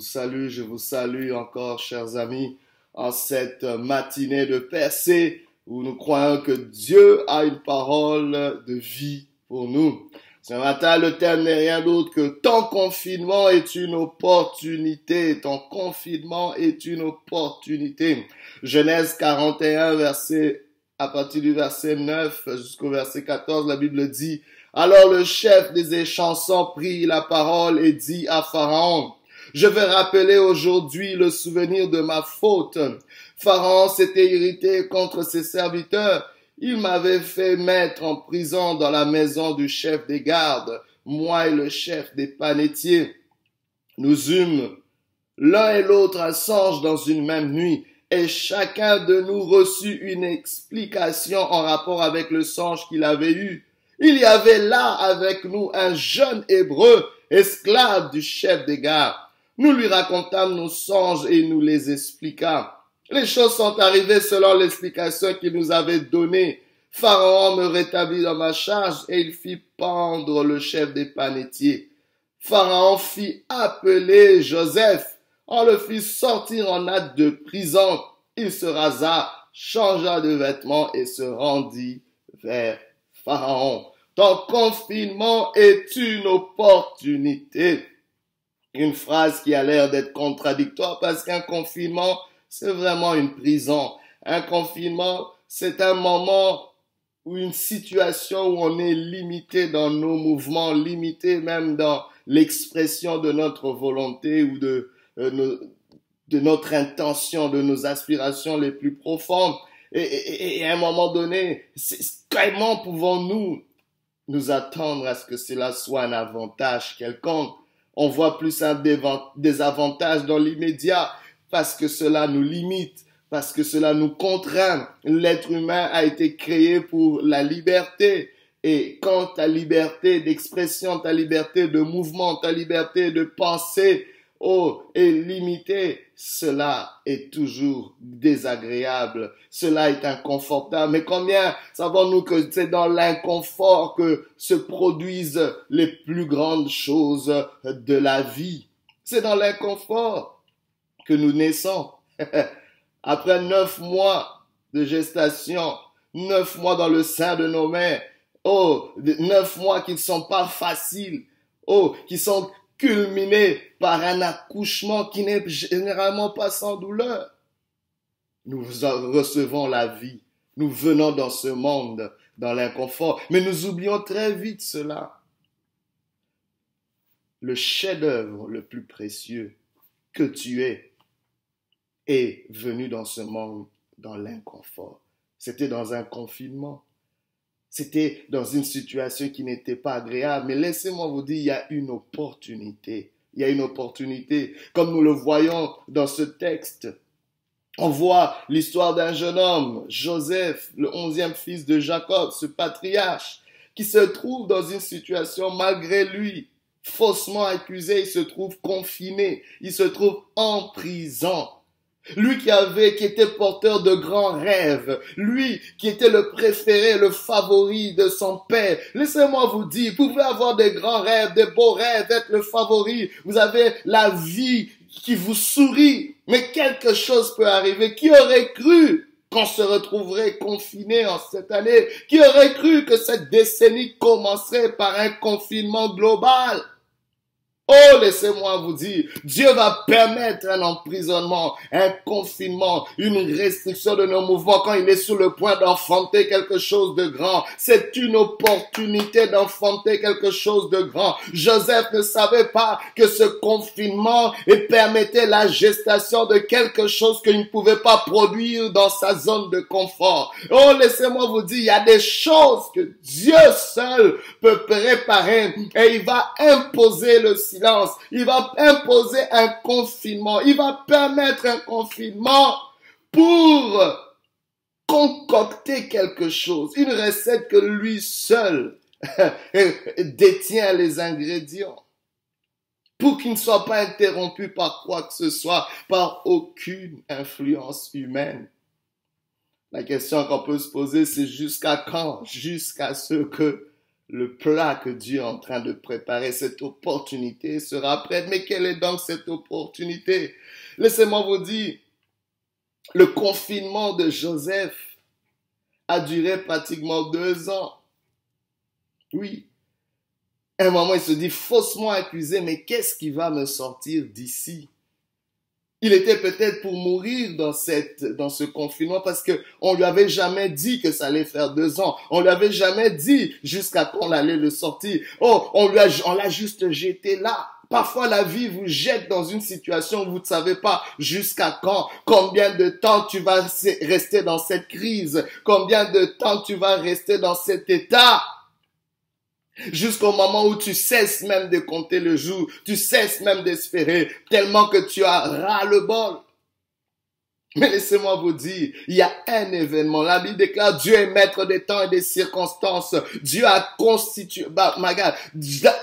vous salue, je vous salue encore, chers amis, en cette matinée de percée où nous croyons que Dieu a une parole de vie pour nous. Ce matin, le thème n'est rien d'autre que ton confinement est une opportunité. Ton confinement est une opportunité. Genèse 41, verset, à partir du verset 9 jusqu'au verset 14, la Bible dit, alors le chef des échansons prit la parole et dit à Pharaon, je vais rappeler aujourd'hui le souvenir de ma faute. Pharaon s'était irrité contre ses serviteurs. Il m'avait fait mettre en prison dans la maison du chef des gardes, moi et le chef des panétiers. Nous eûmes l'un et l'autre un songe dans une même nuit, et chacun de nous reçut une explication en rapport avec le songe qu'il avait eu. Il y avait là avec nous un jeune hébreu, esclave du chef des gardes. Nous lui racontâmes nos songes et nous les expliquâmes. Les choses sont arrivées selon l'explication qu'il nous avait donnée. Pharaon me rétablit dans ma charge et il fit pendre le chef des panétiers. Pharaon fit appeler Joseph. On le fit sortir en hâte de prison. Il se rasa, changea de vêtements et se rendit vers Pharaon. Ton confinement est une opportunité. Une phrase qui a l'air d'être contradictoire parce qu'un confinement, c'est vraiment une prison. Un confinement, c'est un moment ou une situation où on est limité dans nos mouvements, limité même dans l'expression de notre volonté ou de, euh, notre intention, de nos aspirations les plus profondes. Et à un moment donné, comment pouvons-nous nous attendre à ce que cela soit un avantage quelconque? On voit plus un désavantage dans l'immédiat parce que cela nous limite, parce que cela nous contraint. L'être humain a été créé pour la liberté. Et quand ta liberté d'expression, ta liberté de mouvement, ta liberté de penser, oh, est limité, cela est toujours désagréable, cela est inconfortable. Mais combien savons-nous que c'est dans l'inconfort que se produisent les plus grandes choses de la vie? C'est dans l'inconfort que nous naissons. Après neuf mois de gestation, neuf mois dans le sein de nos mères, oh, neuf mois qui ne sont pas faciles, oh, qui sont culminé par un accouchement qui n'est généralement pas sans douleur. Nous recevons la vie. Nous venons dans ce monde, dans l'inconfort. Mais nous oublions très vite cela. Le chef-d'œuvre le plus précieux que tu es est venu dans ce monde dans l'inconfort. C'était dans un confinement. C'était dans une situation qui n'était pas agréable. Mais laissez-moi vous dire, il y a une opportunité. Il y a une opportunité. Comme nous le voyons dans ce texte. On voit l'histoire d'un jeune homme, Joseph, le onzième fils de Jacob, ce patriarche, qui se trouve dans une situation malgré lui, faussement accusé, il se trouve confiné, il se trouve en prison. Lui qui avait, qui était porteur de grands rêves. Lui qui était le préféré, le favori de son père. Laissez-moi vous dire, vous pouvez avoir des grands rêves, des beaux rêves, être le favori. Vous avez la vie qui vous sourit. Mais quelque chose peut arriver. Qui aurait cru qu'on se retrouverait confiné en cette année? Qui aurait cru que cette décennie commencerait par un confinement global? Oh, laissez-moi vous dire, Dieu va permettre un emprisonnement, un confinement, une restriction de nos mouvements quand il est sur le point d'enfanter quelque chose de grand. C'est une opportunité d'enfanter quelque chose de grand. Joseph ne savait pas que ce confinement permettait la gestation de quelque chose qu'il ne pouvait pas produire dans sa zone de confort. Oh, laissez-moi vous dire, il y a des choses que Dieu seul peut préparer et il va imposer le silence il va imposer un confinement. Il va permettre un confinement pour concocter quelque chose, une recette que lui seul détient les ingrédients pour qu'il ne soit pas interrompu par quoi que ce soit, par aucune influence humaine. La question qu'on peut se poser, c'est jusqu'à quand? Jusqu'à ce que le plat que Dieu est en train de préparer, cette opportunité sera prête. Mais quelle est donc cette opportunité? Laissez-moi vous dire, le confinement de Joseph a duré pratiquement deux ans. Oui. À un moment, il se dit faussement accusé, mais qu'est-ce qui va me sortir d'ici? Il était peut-être pour mourir dans cette, dans ce confinement parce que on lui avait jamais dit que ça allait faire deux ans. On lui avait jamais dit jusqu'à quand on allait le sortir. Oh, on lui a, on l'a juste jeté là. Parfois, la vie vous jette dans une situation où vous ne savez pas jusqu'à quand, combien de temps tu vas rester dans cette crise, combien de temps tu vas rester dans cet état? Jusqu'au moment où tu cesses même de compter le jour, tu cesses même d'espérer, tellement que tu as ras le bol. Mais laissez-moi vous dire, il y a un événement. La Bible déclare Dieu est maître des temps et des circonstances. Dieu a constitué, bah, my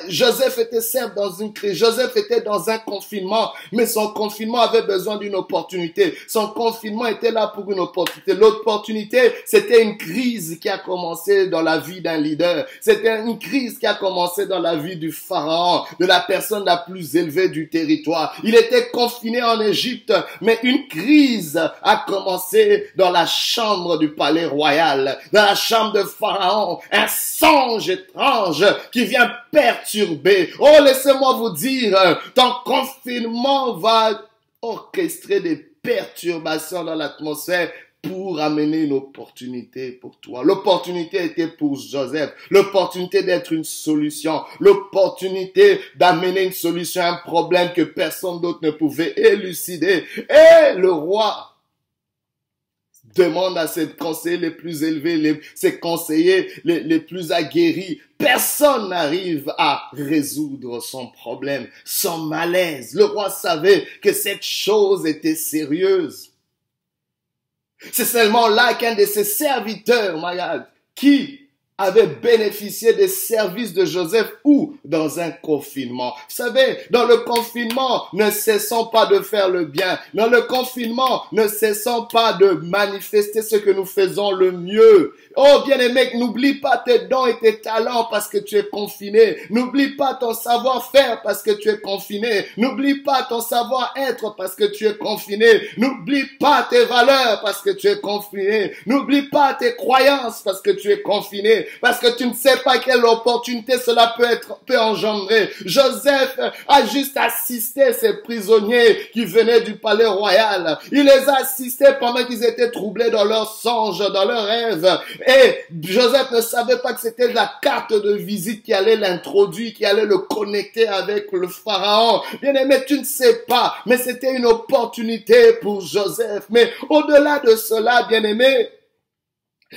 Joseph était certes dans une crise. Joseph était dans un confinement, mais son confinement avait besoin d'une opportunité. Son confinement était là pour une opportunité. L'opportunité, c'était une crise qui a commencé dans la vie d'un leader. C'était une crise qui a commencé dans la vie du pharaon, de la personne la plus élevée du territoire. Il était confiné en Égypte, mais une crise a commencé dans la chambre du palais royal, dans la chambre de Pharaon, un songe étrange qui vient perturber. Oh, laissez-moi vous dire, ton confinement va orchestrer des perturbations dans l'atmosphère pour amener une opportunité pour toi. L'opportunité était pour Joseph. L'opportunité d'être une solution. L'opportunité d'amener une solution à un problème que personne d'autre ne pouvait élucider. Et le roi demande à ses conseillers les plus élevés, ses conseillers les, les plus aguerris. Personne n'arrive à résoudre son problème, son malaise. Le roi savait que cette chose était sérieuse. C'est seulement là qu'un de ses serviteurs, malade, qui avait bénéficié des services de Joseph ou dans un confinement. Vous savez, dans le confinement, ne cessons pas de faire le bien. Dans le confinement, ne cessons pas de manifester ce que nous faisons le mieux. Oh bien-aimé, n'oublie pas tes dons et tes talents parce que tu es confiné. N'oublie pas ton savoir-faire parce que tu es confiné. N'oublie pas ton savoir-être parce que tu es confiné. N'oublie pas tes valeurs parce que tu es confiné. N'oublie pas tes croyances parce que tu es confiné. Parce que tu ne sais pas quelle opportunité cela peut être, peut engendrer. Joseph a juste assisté ces prisonniers qui venaient du palais royal. Il les a assistés pendant qu'ils étaient troublés dans leurs songes, dans leurs rêves. Et Joseph ne savait pas que c'était la carte de visite qui allait l'introduire, qui allait le connecter avec le pharaon. Bien aimé, tu ne sais pas, mais c'était une opportunité pour Joseph. Mais au-delà de cela, bien aimé,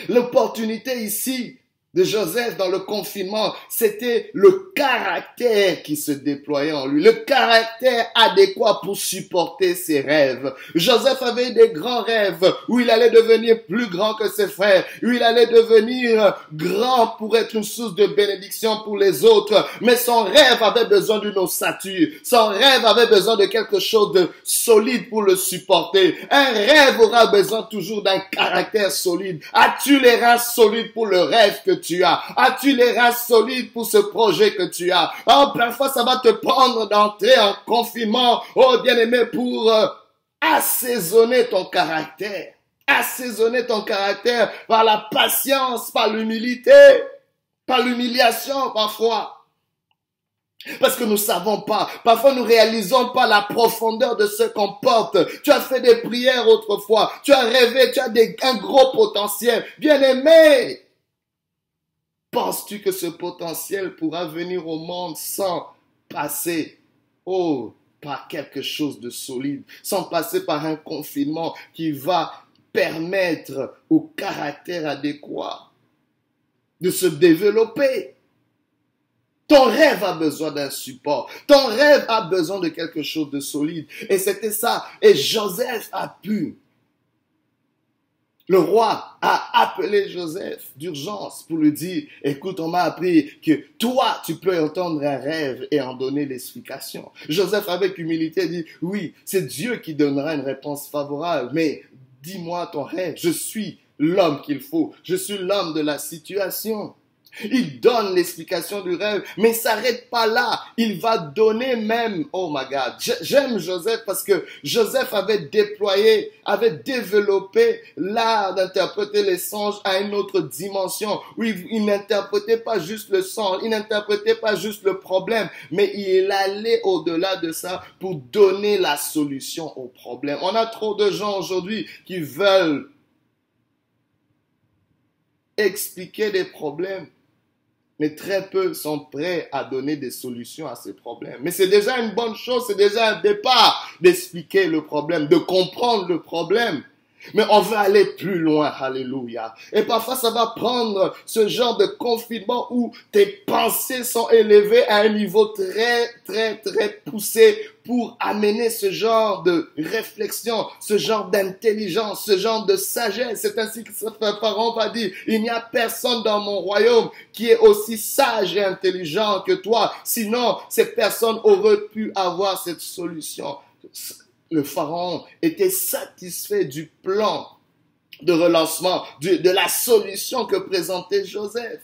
l'opportunité ici, de Joseph dans le confinement, c'était le caractère qui se déployait en lui, le caractère adéquat pour supporter ses rêves. Joseph avait des grands rêves où il allait devenir plus grand que ses frères, où il allait devenir grand pour être une source de bénédiction pour les autres. Mais son rêve avait besoin d'une ossature. Son rêve avait besoin de quelque chose de solide pour le supporter. Un rêve aura besoin toujours d'un caractère solide. As-tu les reins solides pour le rêve que tu as? As-tu les reins solides pour ce projet que tu as? Oh, parfois ça va te prendre d'entrer en confinement, oh bien-aimé, pour euh, assaisonner ton caractère. Assaisonner ton caractère par la patience, par l'humilité, par l'humiliation parfois. Parce que nous savons pas. Parfois, nous réalisons pas la profondeur de ce qu'on porte. Tu as fait des prières autrefois. Tu as rêvé. Tu as des, un gros potentiel. Bien aimé. Penses-tu que ce potentiel pourra venir au monde sans passer, oh, par quelque chose de solide, sans passer par un confinement qui va permettre au caractère adéquat de se développer? Ton rêve a besoin d'un support. Ton rêve a besoin de quelque chose de solide. Et c'était ça. Et Joseph a pu le roi a appelé Joseph d'urgence pour lui dire, écoute, on m'a appris que toi, tu peux entendre un rêve et en donner l'explication. Joseph, avec humilité, dit, oui, c'est Dieu qui donnera une réponse favorable, mais dis-moi ton rêve. Je suis l'homme qu'il faut. Je suis l'homme de la situation. Il donne l'explication du rêve, mais il s'arrête pas là. Il va donner même, oh my God, j'aime Joseph parce que Joseph avait déployé, avait développé l'art d'interpréter les songes à une autre dimension. Oui, il n'interprétait pas juste le songe, il n'interprétait pas juste le problème, mais il allait au-delà de ça pour donner la solution au problème. On a trop de gens aujourd'hui qui veulent expliquer des problèmes mais très peu sont prêts à donner des solutions à ces problèmes. Mais c'est déjà une bonne chose, c'est déjà un départ d'expliquer le problème, de comprendre le problème. Mais on veut aller plus loin, alléluia. Et parfois, ça va prendre ce genre de confinement où tes pensées sont élevées à un niveau très, très, très poussé pour amener ce genre de réflexion, ce genre d'intelligence, ce genre de sagesse. C'est ainsi que ce parent va dire, il n'y a personne dans mon royaume qui est aussi sage et intelligent que toi. Sinon, ces personnes auraient pu avoir cette solution le pharaon était satisfait du plan de relancement, de la solution que présentait Joseph.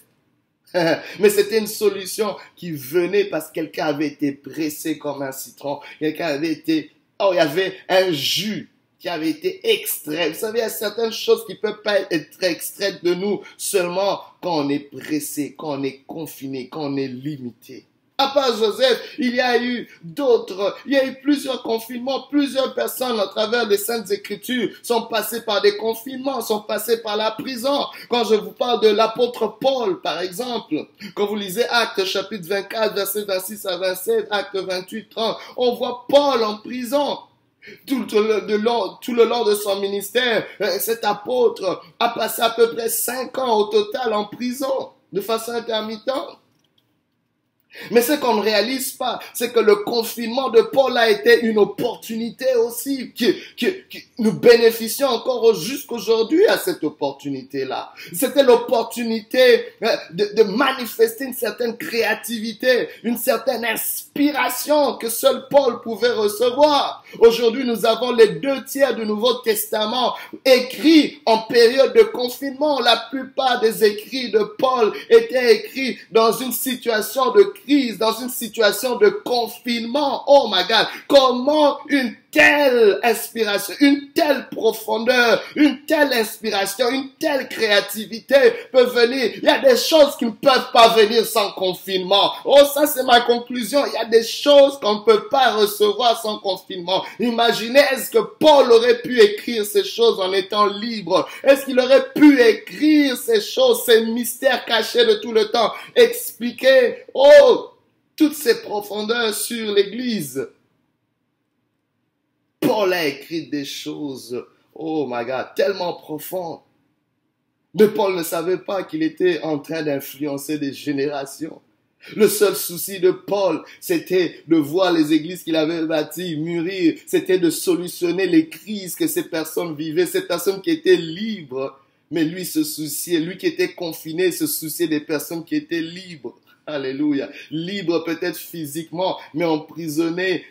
Mais c'était une solution qui venait parce que quelqu'un avait été pressé comme un citron. Quelqu'un avait été, oh, il y avait un jus qui avait été extrait. Vous savez, il y a certaines choses qui peuvent pas être extraites de nous seulement quand on est pressé, quand on est confiné, quand on est limité. À part Joseph, il y a eu d'autres, il y a eu plusieurs confinements, plusieurs personnes à travers les Saintes Écritures sont passées par des confinements, sont passées par la prison. Quand je vous parle de l'apôtre Paul, par exemple, quand vous lisez Actes chapitre 24, verset 26 à 27, Actes 28, 30, on voit Paul en prison. Tout le, long, tout le long de son ministère, euh, cet apôtre a passé à peu près cinq ans au total en prison, de façon intermittente. Mais ce qu'on ne réalise pas, c'est que le confinement de Paul a été une opportunité aussi, que, nous bénéficions encore jusqu'aujourd'hui à cette opportunité-là. C'était l'opportunité euh, de, de, manifester une certaine créativité, une certaine inspiration que seul Paul pouvait recevoir. Aujourd'hui, nous avons les deux tiers du Nouveau Testament écrits en période de confinement. La plupart des écrits de Paul étaient écrits dans une situation de dans une situation de confinement. Oh my God, comment une telle inspiration, une telle profondeur, une telle inspiration, une telle créativité peut venir. Il y a des choses qui ne peuvent pas venir sans confinement. Oh, ça c'est ma conclusion. Il y a des choses qu'on ne peut pas recevoir sans confinement. Imaginez, est-ce que Paul aurait pu écrire ces choses en étant libre? Est-ce qu'il aurait pu écrire ces choses, ces mystères cachés de tout le temps? Expliquer, oh, toutes ces profondeurs sur l'Église. Paul a écrit des choses, oh my God, tellement profondes. Mais Paul ne savait pas qu'il était en train d'influencer des générations. Le seul souci de Paul, c'était de voir les églises qu'il avait bâties mûrir, c'était de solutionner les crises que ces personnes vivaient, ces personnes qui étaient libres. Mais lui se souciait, lui qui était confiné, se souciait des personnes qui étaient libres. Alléluia. Libre peut-être physiquement, mais emprisonné,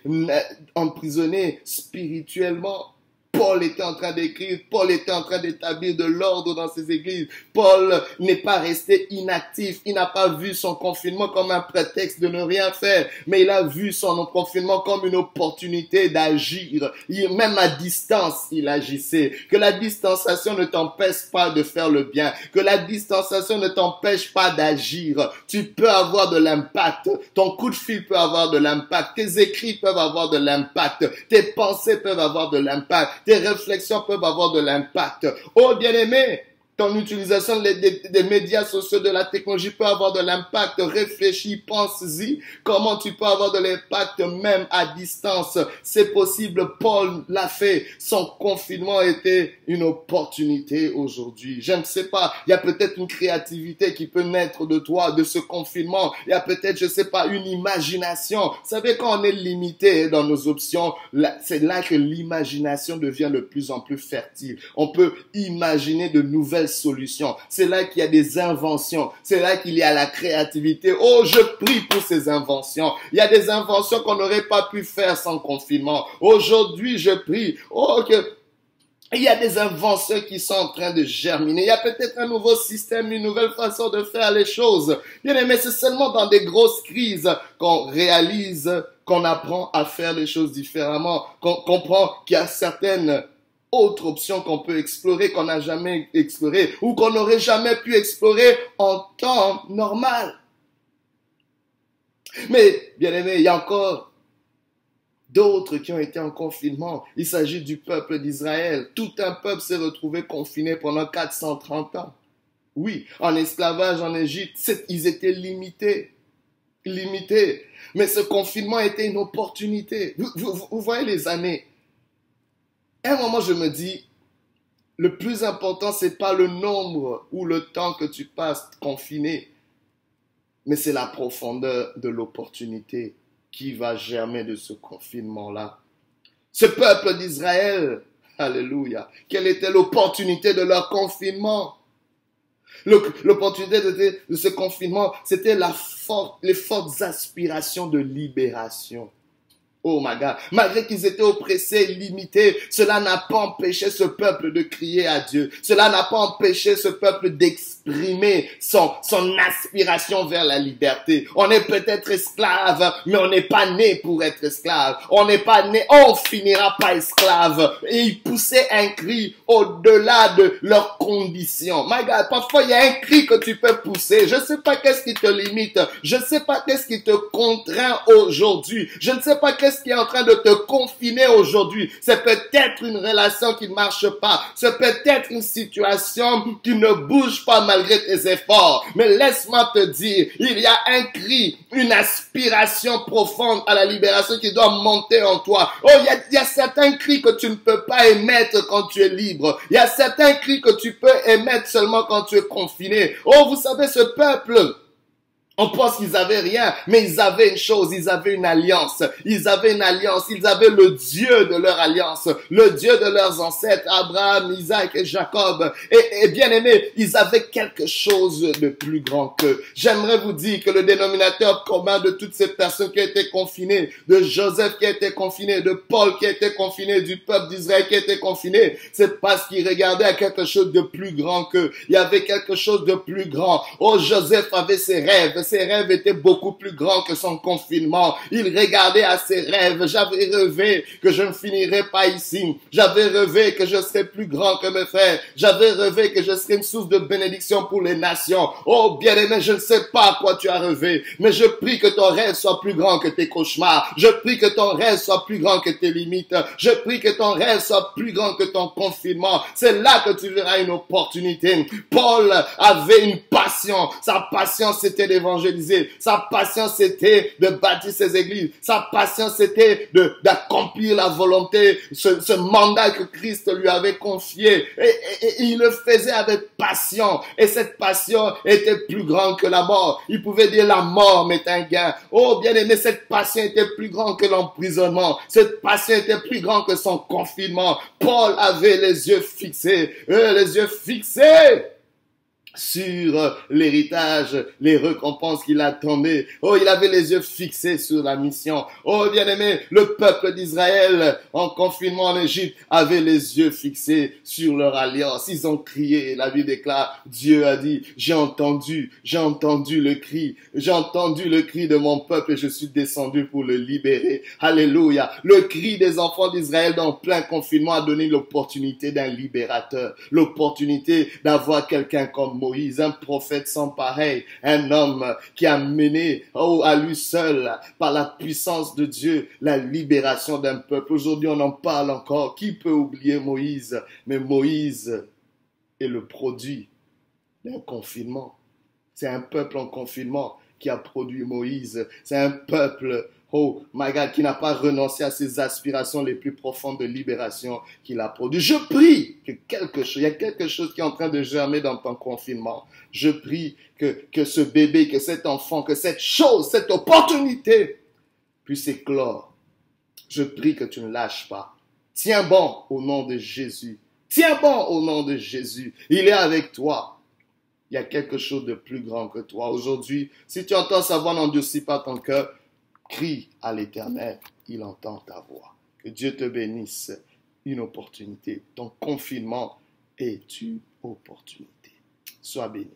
emprisonné spirituellement. Paul était en train d'écrire, Paul était en train d'établir de l'ordre dans ses églises. Paul n'est pas resté inactif, il n'a pas vu son confinement comme un prétexte de ne rien faire, mais il a vu son confinement comme une opportunité d'agir. Même à distance, il agissait. Que la distanciation ne t'empêche pas de faire le bien, que la distanciation ne t'empêche pas d'agir. Tu peux avoir de l'impact, ton coup de fil peut avoir de l'impact, tes écrits peuvent avoir de l'impact, tes pensées peuvent avoir de l'impact tes réflexions peuvent avoir de l'impact. Oh bien-aimé, ton utilisation des, médias sociaux, de la technologie peut avoir de l'impact. Réfléchis, pense-y. Comment tu peux avoir de l'impact même à distance? C'est possible. Paul l'a fait. Son confinement était une opportunité aujourd'hui. Je ne sais pas. Il y a peut-être une créativité qui peut naître de toi, de ce confinement. Il y a peut-être, je sais pas, une imagination. Vous savez, quand on est limité dans nos options, c'est là que l'imagination devient de plus en plus fertile. On peut imaginer de nouvelles solutions. C'est là qu'il y a des inventions. C'est là qu'il y a la créativité. Oh, je prie pour ces inventions. Il y a des inventions qu'on n'aurait pas pu faire sans confinement. Aujourd'hui, je prie. Oh, que Il y a des inventions qui sont en train de germiner. Il y a peut-être un nouveau système, une nouvelle façon de faire les choses. Bien aimé, c'est seulement dans des grosses crises qu'on réalise, qu'on apprend à faire les choses différemment, qu'on comprend qu'il y a certaines autres options qu'on peut explorer, qu'on n'a jamais explorées ou qu'on n'aurait jamais pu explorer en temps normal. Mais, bien aimé, il y a encore d'autres qui ont été en confinement. Il s'agit du peuple d'Israël. Tout un peuple s'est retrouvé confiné pendant 430 ans. Oui, en esclavage en Égypte, ils étaient limités. Limités. Mais ce confinement était une opportunité. Vous, voyez les années. À un moment, je me dis, le plus important, c'est pas le nombre ou le temps que tu passes confiné, mais c'est la profondeur de l'opportunité qui va germer de ce confinement-là. Ce peuple d'Israël, alléluia, quelle était l'opportunité de leur confinement? L'opportunité de, ce confinement, c'était les fortes aspirations de libération. Oh my God. Malgré qu'ils étaient oppressés, limités, cela n'a pas empêché ce peuple de crier à Dieu. Cela n'a pas empêché ce peuple d'exprimer son, son aspiration vers la liberté. On est peut-être esclave, mais on n'est pas né pour être esclave. On n'est pas né, on finira pas esclave. Et ils poussaient un cri au-delà de leurs conditions. My God, parfois il y a un cri que tu peux pousser. Je ne sais pas qu'est-ce qui te limite. Je ne sais pas qu'est-ce qui te contraint aujourd'hui. Je ne sais pas qu'est-ce qui est en train de te confiner aujourd'hui. C'est peut-être une relation qui ne marche pas. C'est peut-être une situation qui ne bouge pas malgré tes efforts. Mais laisse-moi te dire, il y a un cri, une aspiration profonde à la libération qui doit monter en toi. Oh, il y a, certains cris que tu ne peux pas émettre quand tu es libre. Il y a certains cris que tu peux émettre seulement quand tu es confiné. Oh, vous savez, ce peuple, on pense qu'ils avaient rien, mais ils avaient une chose, ils avaient une alliance. Ils avaient une alliance, ils avaient le Dieu de leur alliance, le Dieu de leurs ancêtres, Abraham, Isaac et Jacob. Et, bien aimé, ils avaient quelque chose de plus grand qu'eux. J'aimerais vous dire que le dénominateur commun de toutes ces personnes qui étaient confinées, de Joseph qui a été confiné, de Paul qui a été confiné, du peuple d'Israël qui a été confiné, c'est parce qu'ils regardaient quelque chose de plus grand qu'eux. Il y avait quelque chose de plus grand. Oh, Joseph avait ses rêves, ses rêves étaient beaucoup plus grands que son confinement. Il regardait à ses rêves. J'avais rêvé que je ne finirais pas ici. J'avais rêvé que je serais plus grand que mes frères. J'avais rêvé que je serais une source de bénédiction pour les nations. Oh, bien-aimé, je ne sais pas à quoi tu as rêvé, mais je prie que ton rêve soit plus grand que tes cauchemars. Je prie que ton rêve soit plus grand que tes limites. Je prie que ton rêve soit plus grand que ton confinement. C'est là que tu verras une opportunité. Paul avait une passion. Sa passion, c'était sa patience c'était de bâtir ses églises. Sa patience c'était de, d'accomplir la volonté, ce, mandat que Christ lui avait confié. Et, il le faisait avec passion. Et cette passion était plus grande que la mort. Il pouvait dire la mort m'est un gain. Oh, bien aimé, cette passion était plus grande que l'emprisonnement. Cette passion était plus grande que son confinement. Paul avait les yeux fixés, euh, les yeux fixés sur l'héritage, les récompenses qu'il attendait. Oh, il avait les yeux fixés sur la mission. Oh, bien aimé, le peuple d'Israël en confinement en Égypte avait les yeux fixés sur leur alliance. Ils ont crié. La Bible déclare, Dieu a dit, j'ai entendu, j'ai entendu le cri, j'ai entendu le cri de mon peuple et je suis descendu pour le libérer. Alléluia. Le cri des enfants d'Israël dans plein confinement a donné l'opportunité d'un libérateur, l'opportunité d'avoir quelqu'un comme Moïse, un prophète sans pareil, un homme qui a mené oh, à lui seul, par la puissance de Dieu, la libération d'un peuple. Aujourd'hui, on en parle encore. Qui peut oublier Moïse? Mais Moïse est le produit d'un confinement. C'est un peuple en confinement qui a produit Moïse. C'est un peuple oh my God, qui n'a pas renoncé à ses aspirations les plus profondes de libération qu'il a produit. Je prie que quelque chose, il y a quelque chose qui est en train de germer dans ton confinement. Je prie que, que ce bébé, que cet enfant, que cette chose, cette opportunité puisse éclore. Je prie que tu ne lâches pas. Tiens bon au nom de Jésus. Tiens bon au nom de Jésus. Il est avec toi. Il y a quelque chose de plus grand que toi. Aujourd'hui, si tu entends sa voix, n'endurcis pas ton cœur crie à l'Éternel, il entend ta voix. Que Dieu te bénisse. Une opportunité. Ton confinement est une opportunité. Sois béni.